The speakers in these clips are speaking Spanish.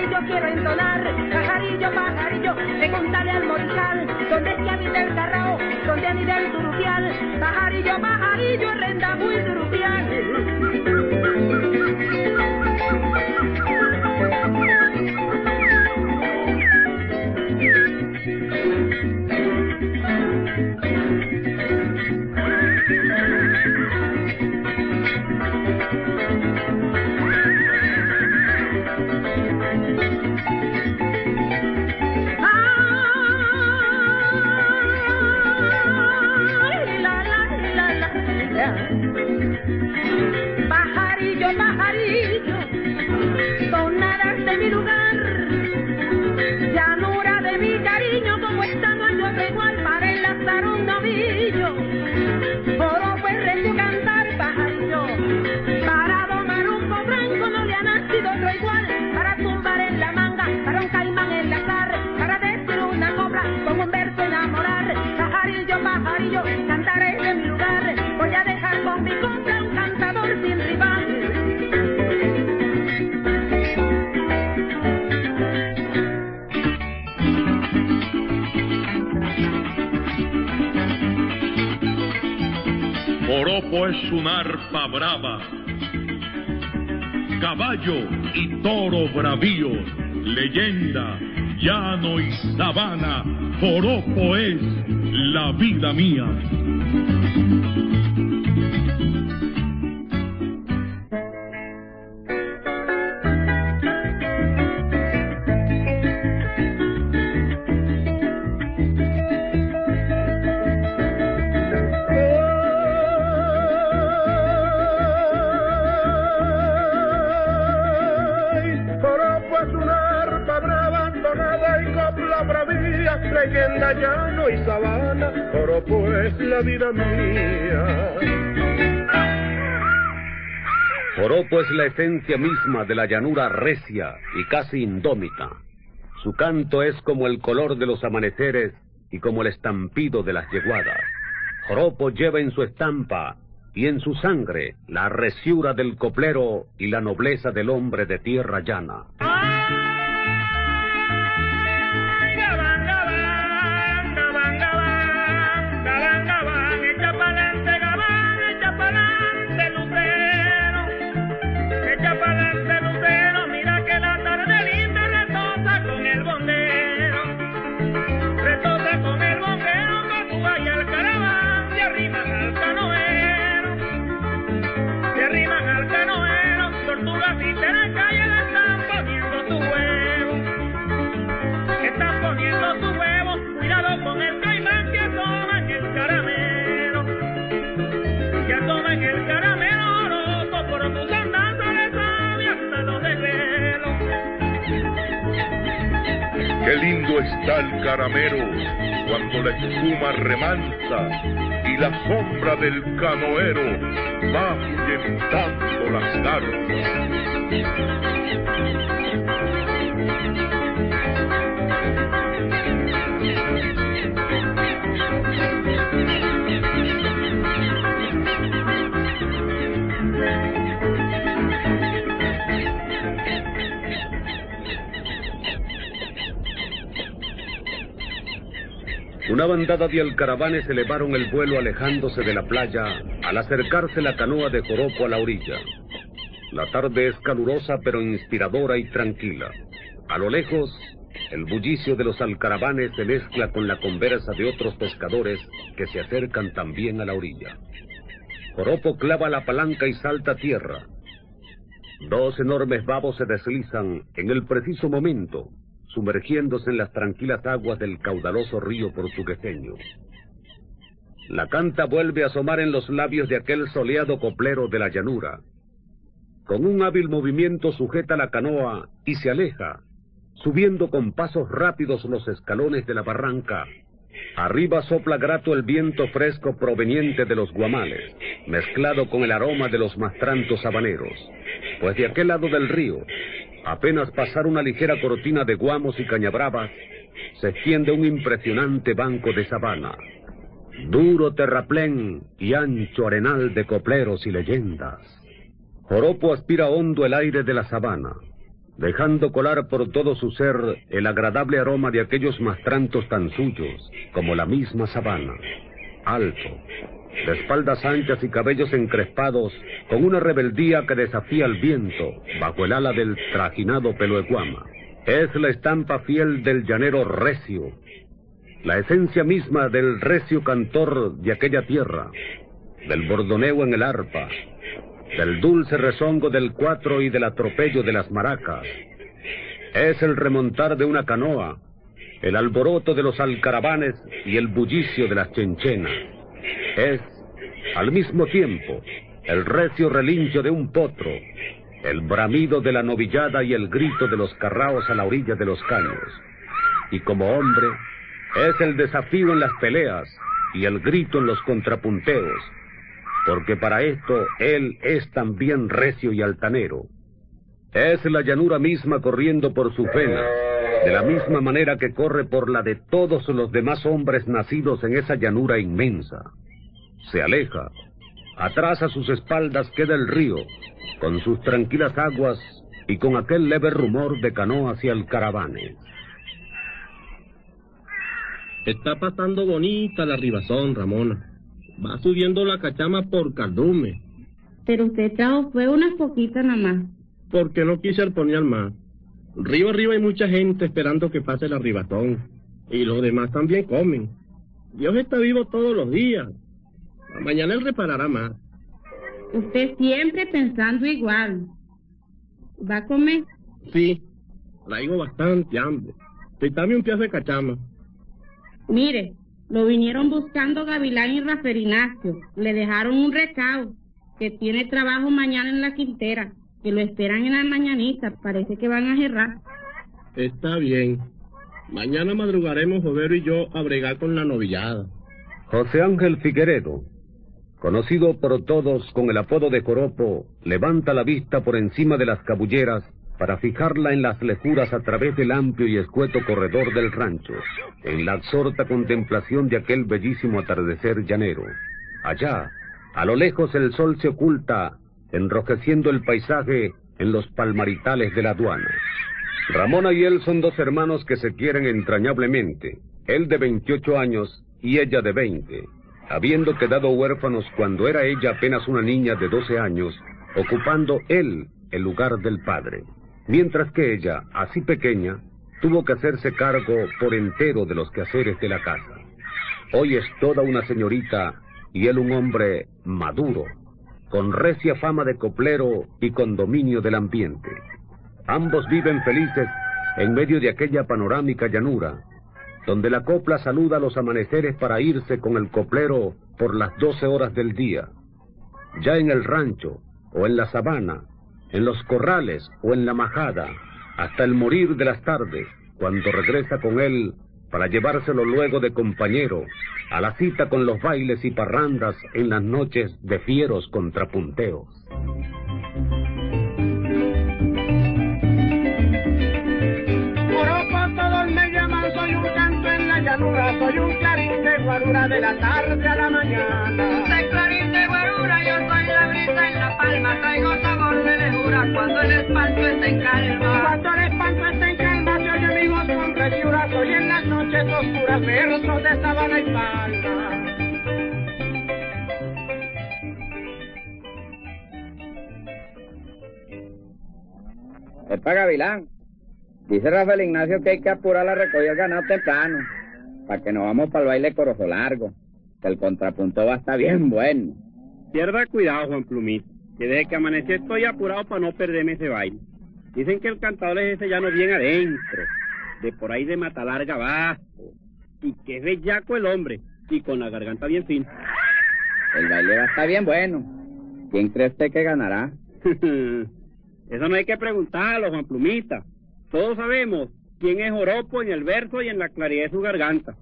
yo quiero entonar, pajarillo, pajarillo, preguntarle al morijal, ¿dónde es que habita el carrao? ¿Dónde anida el turupial? Pajarillo, pajarillo, renda muy turupial. Thank you. Loco es un arpa brava. Caballo y toro bravío, leyenda, llano y sabana, joropo es la vida mía. Joropo es la esencia misma de la llanura recia y casi indómita. Su canto es como el color de los amaneceres y como el estampido de las yeguadas. Joropo lleva en su estampa y en su sangre la resiura del coplero y la nobleza del hombre de tierra llana. Qué lindo está el caramelo cuando la espuma remansa y la sombra del canoero va ahuyentando las garzas. Una bandada de alcaravanes elevaron el vuelo alejándose de la playa al acercarse la canoa de Joropo a la orilla. La tarde es calurosa pero inspiradora y tranquila. A lo lejos, el bullicio de los alcaravanes se mezcla con la conversa de otros pescadores que se acercan también a la orilla. Joropo clava la palanca y salta a tierra. Dos enormes babos se deslizan en el preciso momento sumergiéndose en las tranquilas aguas del caudaloso río portugueseño. La canta vuelve a asomar en los labios de aquel soleado coplero de la llanura. Con un hábil movimiento sujeta la canoa y se aleja, subiendo con pasos rápidos los escalones de la barranca. Arriba sopla grato el viento fresco proveniente de los guamales, mezclado con el aroma de los mastrantos habaneros, pues de aquel lado del río, Apenas pasar una ligera cortina de guamos y cañabravas, se extiende un impresionante banco de sabana. Duro terraplén y ancho arenal de copleros y leyendas. Joropo aspira hondo el aire de la sabana, dejando colar por todo su ser el agradable aroma de aquellos mastrantos tan suyos como la misma sabana. Alto, de espaldas anchas y cabellos encrespados, con una rebeldía que desafía el viento, bajo el ala del trajinado pelo guama. Es la estampa fiel del llanero recio, la esencia misma del recio cantor de aquella tierra, del bordoneo en el arpa, del dulce rezongo del cuatro y del atropello de las maracas. Es el remontar de una canoa, el alboroto de los alcaravanes y el bullicio de las chenchenas. Es, al mismo tiempo, el recio relincho de un potro, el bramido de la novillada y el grito de los carraos a la orilla de los caños. Y como hombre, es el desafío en las peleas y el grito en los contrapunteos, porque para esto él es también recio y altanero. Es la llanura misma corriendo por su pena, de la misma manera que corre por la de todos los demás hombres nacidos en esa llanura inmensa. Se aleja. Atrás a sus espaldas queda el río, con sus tranquilas aguas y con aquel leve rumor de canoas y alcaravanes. Está pasando bonita la ribazón, Ramona. Va subiendo la cachama por Cardume. Pero usted trajo fue unas poquitas nada más. Porque no quise arponear más. Río arriba hay mucha gente esperando que pase la ribatón. Y los demás también comen. Dios está vivo todos los días. Mañana él reparará más. Usted siempre pensando igual. ¿Va a comer? Sí, traigo bastante hambre. Dame un piazo de cachama. Mire, lo vinieron buscando Gavilán y Rafael Ignacio. Le dejaron un recado que tiene trabajo mañana en la quintera que lo esperan en la mañanita. Parece que van a cerrar. Está bien. Mañana madrugaremos Jovero y yo a bregar con la novillada. José Ángel Figueredo, conocido por todos con el apodo de Coropo, levanta la vista por encima de las cabulleras para fijarla en las lejuras a través del amplio y escueto corredor del rancho, en la absorta contemplación de aquel bellísimo atardecer llanero. Allá, a lo lejos el sol se oculta enrojeciendo el paisaje en los palmaritales de la aduana. Ramona y él son dos hermanos que se quieren entrañablemente, él de 28 años y ella de 20, habiendo quedado huérfanos cuando era ella apenas una niña de 12 años, ocupando él el lugar del padre, mientras que ella, así pequeña, tuvo que hacerse cargo por entero de los quehaceres de la casa. Hoy es toda una señorita y él un hombre maduro, con recia fama de coplero y con dominio del ambiente. Ambos viven felices en medio de aquella panorámica llanura, donde la copla saluda los amaneceres para irse con el coplero por las doce horas del día. Ya en el rancho, o en la sabana, en los corrales o en la majada, hasta el morir de las tardes, cuando regresa con él para llevárselo luego de compañero a la cita con los bailes y parrandas en las noches de fieros contrapunteos. Joropo todos me llaman, soy un canto en la llanura, soy un clarín de guarura de la tarde a la mañana. Soy clarín de guarura, yo soy la brisa en la palma, traigo sabor de lejura cuando el espanto está en calma. Cuando el espanto está oscuras, versos de sabana y palma. Epa Gavilán, dice Rafael Ignacio que hay que apurar la recogida del ganado temprano, para que nos vamos para el baile corozo largo, que el contrapunto va a estar bien bueno. Pierda cuidado, Juan Plumito, que desde que amanecí estoy apurado para no perderme ese baile. Dicen que el cantador es ese llano bien adentro, de por ahí de Matalarga abajo, y que es bellaco el hombre, y con la garganta bien fina. El baile va a estar bien bueno. ¿Quién cree usted que ganará? Eso no hay que preguntarlo, Juan Plumita. Todos sabemos quién es Joropo en el verso y en la claridad de su garganta.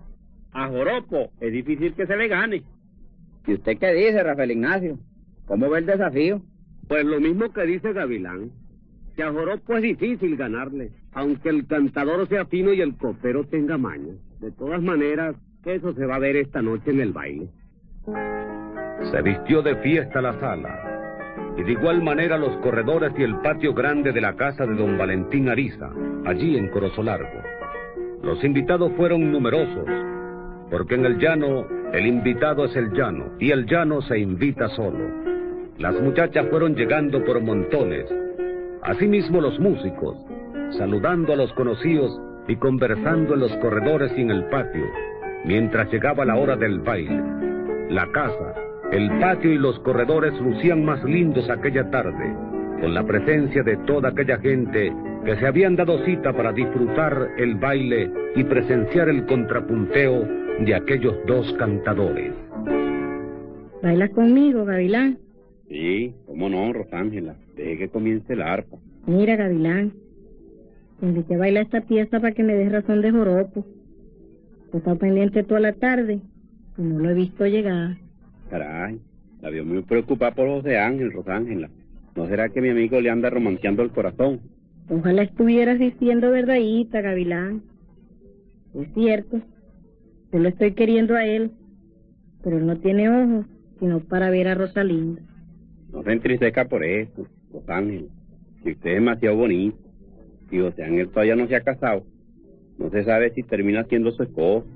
A Joropo es difícil que se le gane. ¿Y usted qué dice, Rafael Ignacio? ¿Cómo ve el desafío? Pues lo mismo que dice Gavilán, que a Joropo es difícil ganarle, aunque el cantador sea fino y el copero tenga maña. De todas maneras, eso se va a ver esta noche en el baile. Se vistió de fiesta la sala, y de igual manera los corredores y el patio grande de la casa de don Valentín Ariza, allí en Corozo Largo. Los invitados fueron numerosos, porque en el llano el invitado es el llano, y el llano se invita solo. Las muchachas fueron llegando por montones, asimismo los músicos, saludando a los conocidos y conversando en los corredores y en el patio, mientras llegaba la hora del baile. La casa, el patio y los corredores lucían más lindos aquella tarde, con la presencia de toda aquella gente que se habían dado cita para disfrutar el baile y presenciar el contrapunteo de aquellos dos cantadores. ¿Baila conmigo, Gavilán? Sí, cómo no, Rosángela. Deje que comience el arpa. Mira, Gavilán, invité a bailar esta pieza para que me des razón de joropo. He estado pendiente toda la tarde y no lo he visto llegar. Caray, la vio muy preocupada por José Ángel, Rosángela. ¿No será que mi amigo le anda romanceando el corazón? Ojalá estuvieras diciendo verdadita, Gavilán. Es cierto, yo lo estoy queriendo a él, pero él no tiene ojos sino para ver a Rosalinda. No se entristezca por eso, Rosángela. Si usted es demasiado bonito, y José Ángel todavía no se ha casado, no se sabe si termina siendo su esposo.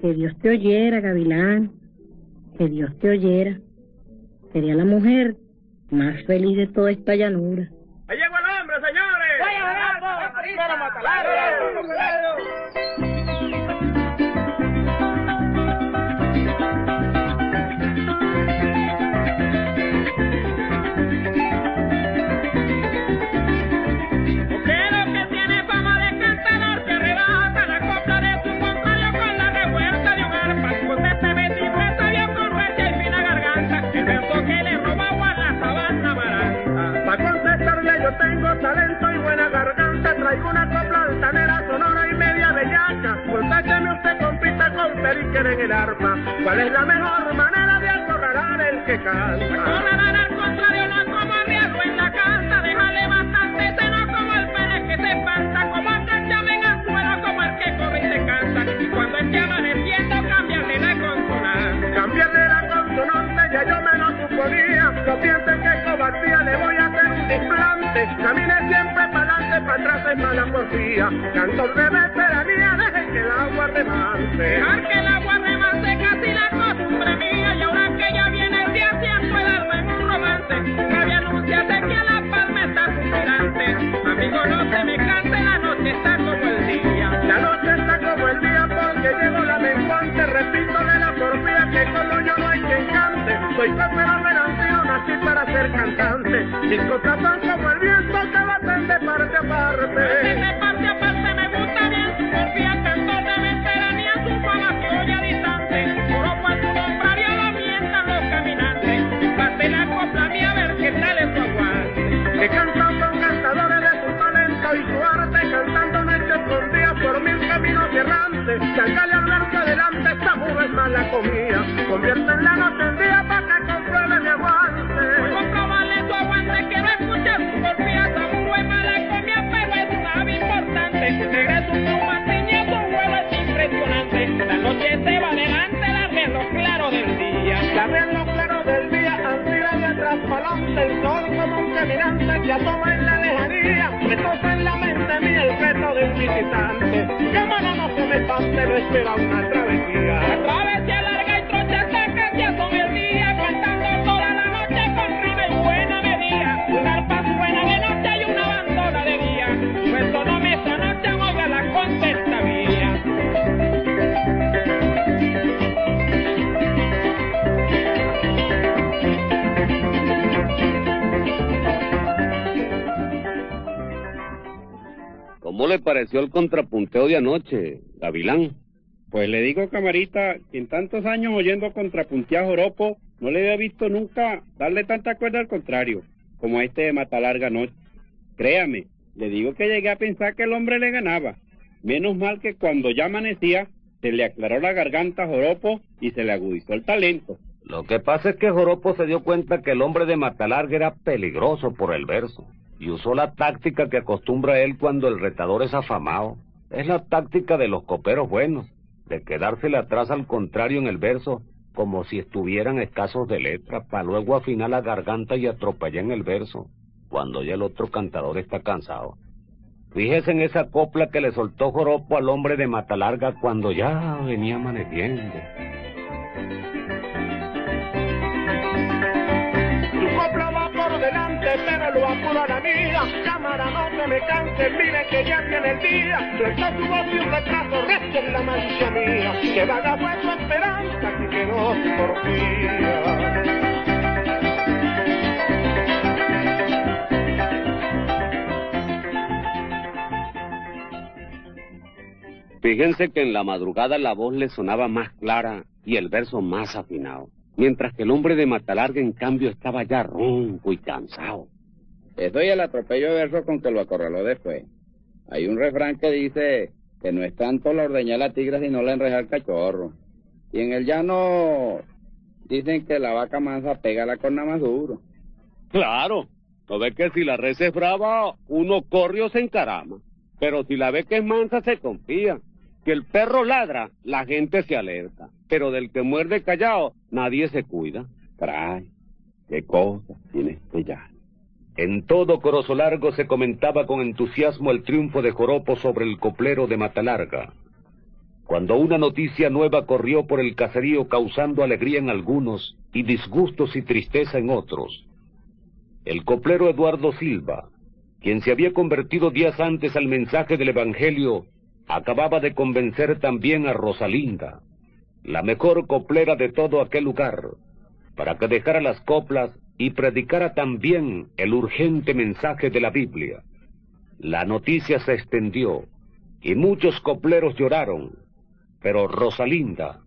Que Dios te oyera, Gavilán. Que Dios te oyera. Sería la mujer más feliz de toda esta llanura. ¡Ahí llegó el hombre, señores! ¡Vaya, el arpa. ¿Cuál es la mejor manera de acorralar el que canta? Acorralar al contrario, no como arriesgo en la casa, déjale bastante seno como el pérez que se espanta, como aquel llame en el suelo, como el que come y se cansa. Y cuando esté amaneciendo, cambiarle la consonante. Cambiarle la consonante, ya yo me lo suponía. No piensen que cobardía, le voy a hacer un desplante. Camine siempre para adelante, para atrás es mala porfía. Cantor de que el agua remance. Dejar que el agua remance, casi la costumbre mía. Y ahora que ya viene el día, alma en un romance. Rabia anunciate que a la palma está suspirante. Amigo, no se me canse, la noche está como el día. La noche está como el día porque llegó la menguante. Repito de la porfía que solo yo no hay quien cante. Soy copero venancio, nací para ser cantante. Mis cosas son como Que cantan con cantadores de su talento y su arte, cantando noche con día por mí adelante, que alcalde Alberto adelante, esta mujer mala comía, convierte en la noche en día para que compruebe mi aguante. Comprobarle tu aguante, quiero escuchar tu porfía, seguro es mala comida, pero es una importante. Negra su pluma, tiñe su vuelo es impresionante. La noche se va adelante, la reloj claro del día. La reloj claro el sol como un caminante que asoma en la lejanía, me toca en la mente mía el reto de un visitante, que mano no se me pase, lo espera una travesía. La travesía larga ¿Cómo le pareció el contrapunteo de anoche, Gavilán? Pues le digo, camarita, que en tantos años oyendo contrapuntear joropo, no le había visto nunca darle tanta cuerda al contrario, como a este de Matalarga Noche. Créame, le digo que llegué a pensar que el hombre le ganaba. Menos mal que cuando ya amanecía, se le aclaró la garganta a joropo y se le agudizó el talento. Lo que pasa es que Joropo se dio cuenta que el hombre de Matalarga era peligroso por el verso y usó la táctica que acostumbra él cuando el retador es afamado. Es la táctica de los coperos buenos, de quedársele atrás al contrario en el verso, como si estuvieran escasos de letra, para luego afinar la garganta y atropellar en el verso, cuando ya el otro cantador está cansado. Fíjese en esa copla que le soltó Joropo al hombre de Matalarga cuando ya venía amaneciendo. Que en la. Fíjense que en la madrugada la voz le sonaba más clara y el verso más afinado, mientras que el hombre de Matalarga en cambio estaba ya ronco y cansado. Eso y el atropello de verso con que lo acorraló después. Hay un refrán que dice que no es tanto la ordeñar la tigra sino la enrejar el cachorro. Y en el llano dicen que la vaca mansa pega la corna más duro. Claro, no ve que si la res es brava, uno corre o se encarama, pero si la ve que es mansa se confía. Que el perro ladra, la gente se alerta, pero del que muerde callado, nadie se cuida. Trae, qué cosa tiene este llano. En todo Corozo Largo se comentaba con entusiasmo el triunfo de Joropo sobre el coplero de Matalarga. Cuando una noticia nueva corrió por el caserío causando alegría en algunos y disgustos y tristeza en otros. El coplero Eduardo Silva, quien se había convertido días antes al mensaje del Evangelio, acababa de convencer también a Rosalinda, la mejor coplera de todo aquel lugar, para que dejara las coplas y predicara también el urgente mensaje de la Biblia. La noticia se extendió y muchos copleros lloraron, pero Rosalinda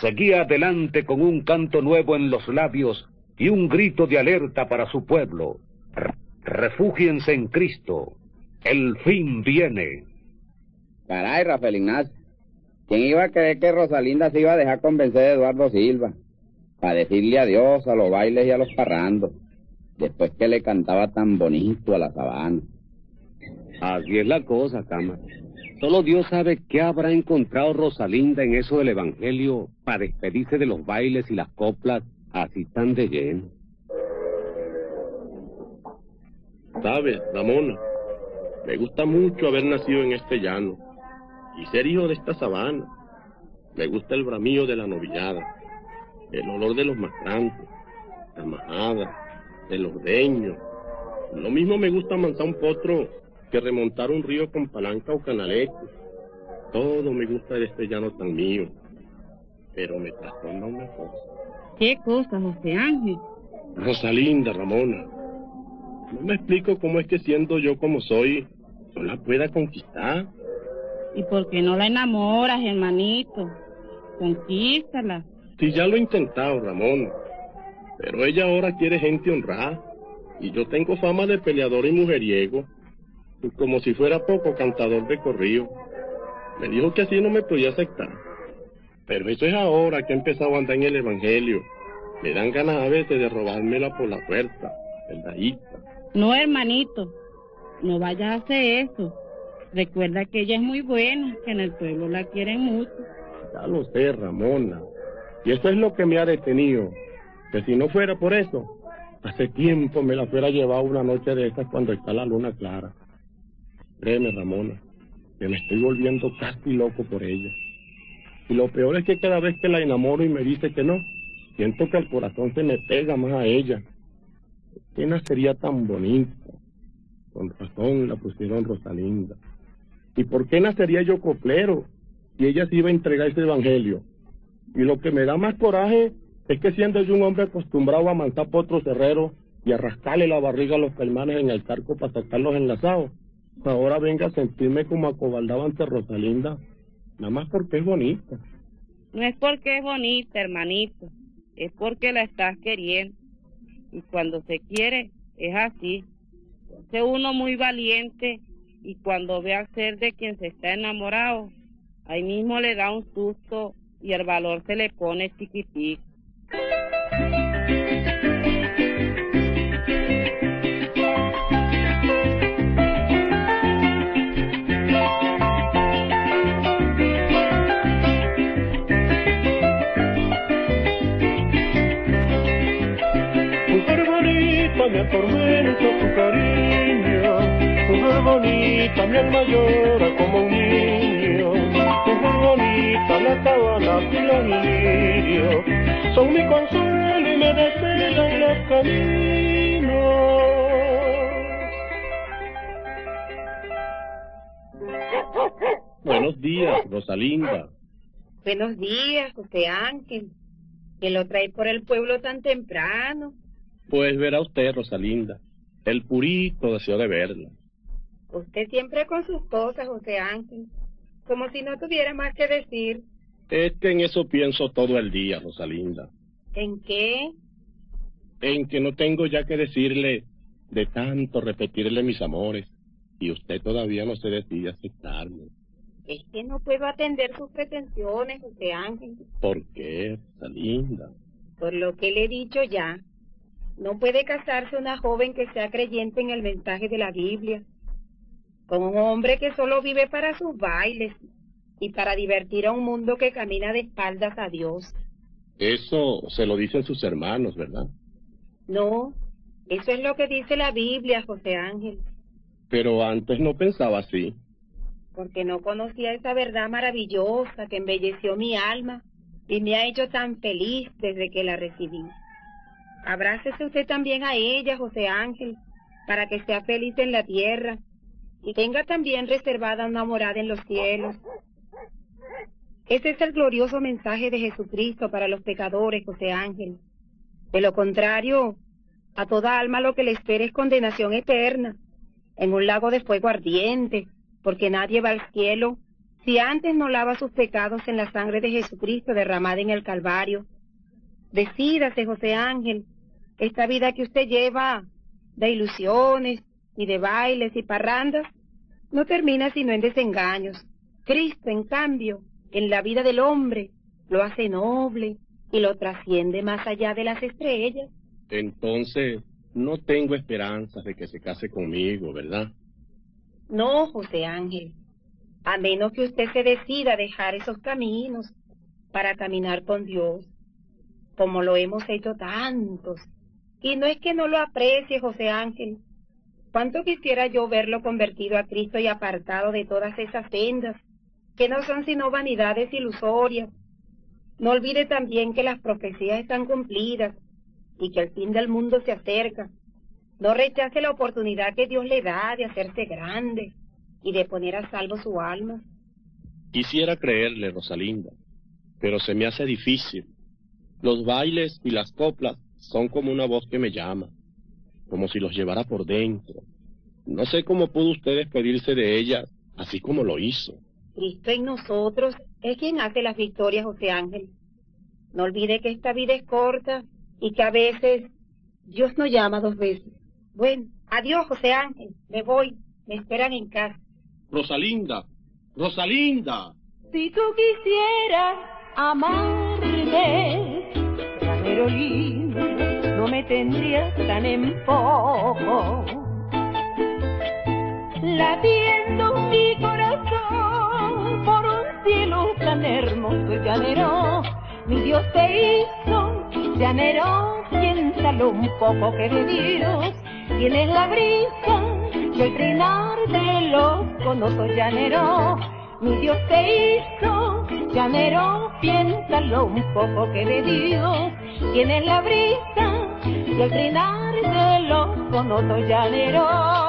seguía adelante con un canto nuevo en los labios y un grito de alerta para su pueblo. Refúgiense en Cristo, el fin viene. Caray, Rafael Ignacio. ¿Quién iba a creer que Rosalinda se iba a dejar convencer de Eduardo Silva? Para decirle adiós a los bailes y a los parrandos. Después que le cantaba tan bonito a la sabana. Así es la cosa, Cama. Solo Dios sabe qué habrá encontrado Rosalinda en eso del Evangelio para despedirse de los bailes y las coplas así tan de lleno. ¿Sabes, Ramona? Me gusta mucho haber nacido en este llano y ser hijo de esta sabana. Me gusta el bramío de la novillada, el olor de los mastrantes, la majada, el ordeño. Lo mismo me gusta amansar un potro que remontar un río con palanca o canalete. Todo me gusta de este llano tan mío. Pero me trastorna una cosa. ¿Qué cosa, José Ángel? Rosalinda, Ramona. No me explico cómo es que siendo yo como soy, no la pueda conquistar. ¿Y por qué no la enamoras, hermanito? Conquístala. Si ya lo he intentado, Ramón. Pero ella ahora quiere gente honrada. Y yo tengo fama de peleador y mujeriego. y Como si fuera poco cantador de corrido. Me dijo que así no me podía aceptar. Pero eso es ahora que he empezado a andar en el Evangelio. Me dan ganas a veces de robármela por la fuerza, verdadita. No, hermanito, no vayas a hacer eso. Recuerda que ella es muy buena, que en el pueblo la quieren mucho. Ya lo sé, Ramona. Y eso es lo que me ha detenido. Que si no fuera por eso, hace tiempo me la fuera llevado una noche de estas cuando está la luna clara. Créeme, Ramona, que me estoy volviendo casi loco por ella. Y lo peor es que cada vez que la enamoro y me dice que no, siento que el corazón se me pega más a ella. ¿Qué nacería tan bonita? Con razón la pusieron Rosalinda. ¿Y por qué nacería yo coplero si ella se iba a entregar ese evangelio? Y lo que me da más coraje es que siendo yo un hombre acostumbrado a mansar potros herreros y a rascarle la barriga a los calmanes en el carco para sacarlos enlazados, ahora venga a sentirme como acobaldado ante Rosalinda, nada más porque es bonita. No es porque es bonita, hermanito, es porque la estás queriendo. Y cuando se quiere, es así. Es uno muy valiente y cuando ve al ser de quien se está enamorado, ahí mismo le da un susto y el valor se le pone bonita, me atormenta tu cariño. Mujer bonita, mi alma llora la sábana y los lirios son mi consuelo y me desvelan los caminos. Buenos días, Rosalinda. Buenos días, José Ángel. Que lo trae por el pueblo tan temprano. Pues verá usted, Rosalinda, el purito deseo de verla. Usted siempre con sus cosas, José Ángel. Como si no tuviera más que decir. Es que en eso pienso todo el día, Rosalinda. ¿En qué? En que no tengo ya que decirle de tanto repetirle mis amores. Y usted todavía no se decide aceptarme. Es que no puedo atender sus pretensiones, José Ángel. ¿Por qué, Rosalinda? Por lo que le he dicho ya. No puede casarse una joven que sea creyente en el mensaje de la Biblia. Con un hombre que solo vive para sus bailes y para divertir a un mundo que camina de espaldas a Dios. Eso se lo dicen sus hermanos, ¿verdad? No, eso es lo que dice la Biblia, José Ángel, Pero antes no pensaba así. porque no conocía esa verdad maravillosa que embelleció mi alma y me ha hecho tan feliz desde que la recibí. Abrácese usted también a ella, José Ángel, para que sea feliz en la tierra y tenga también reservada una morada en los cielos. Ese es el glorioso mensaje de Jesucristo para los pecadores, José Ángel. De lo contrario, a toda alma lo que le espera es condenación eterna, en un lago de fuego ardiente, porque nadie va al cielo si antes no lava sus pecados en la sangre de Jesucristo derramada en el Calvario. Decídase, José Ángel, esta vida que usted lleva de ilusiones y de bailes y parrandas no termina sino en desengaños. Cristo, en cambio, en la vida del hombre, lo hace noble y lo trasciende más allá de las estrellas. Entonces, no tengo esperanzas de que se case conmigo, ¿verdad? No, José Ángel, a menos que usted se decida a dejar esos caminos para caminar con Dios, como lo hemos hecho tantos. Y no es que no lo aprecie, José Ángel. Cuánto quisiera yo verlo convertido a Cristo y apartado de todas esas sendas, que no son sino vanidades ilusorias. No olvide también que las profecías están cumplidas y que el fin del mundo se acerca. No rechace la oportunidad que Dios le da de hacerse grande y de poner a salvo su alma. Quisiera creerle, Rosalinda, pero se me hace difícil. Los bailes y las coplas son como una voz que me llama, como si los llevara por dentro. No sé cómo pudo usted despedirse de ellas, así como lo hizo. Cristo en nosotros es quien hace las victorias, José Ángel. No olvide que esta vida es corta y que a veces Dios no llama dos veces. Bueno, adiós, José Ángel. Me voy. Me esperan en casa. Rosalinda, Rosalinda. Si tú quisieras amarme, llanero lindo, no me tendrías tan en poco. Cielo tan hermoso, llanero, mi Dios te hizo, llanero, piénsalo un poco que de Dios tienes la brisa el trinar de los conosos, llanero, mi Dios te hizo, llanero, piénsalo un poco que de Dios tienes la brisa el trinar de los conosos, llanero.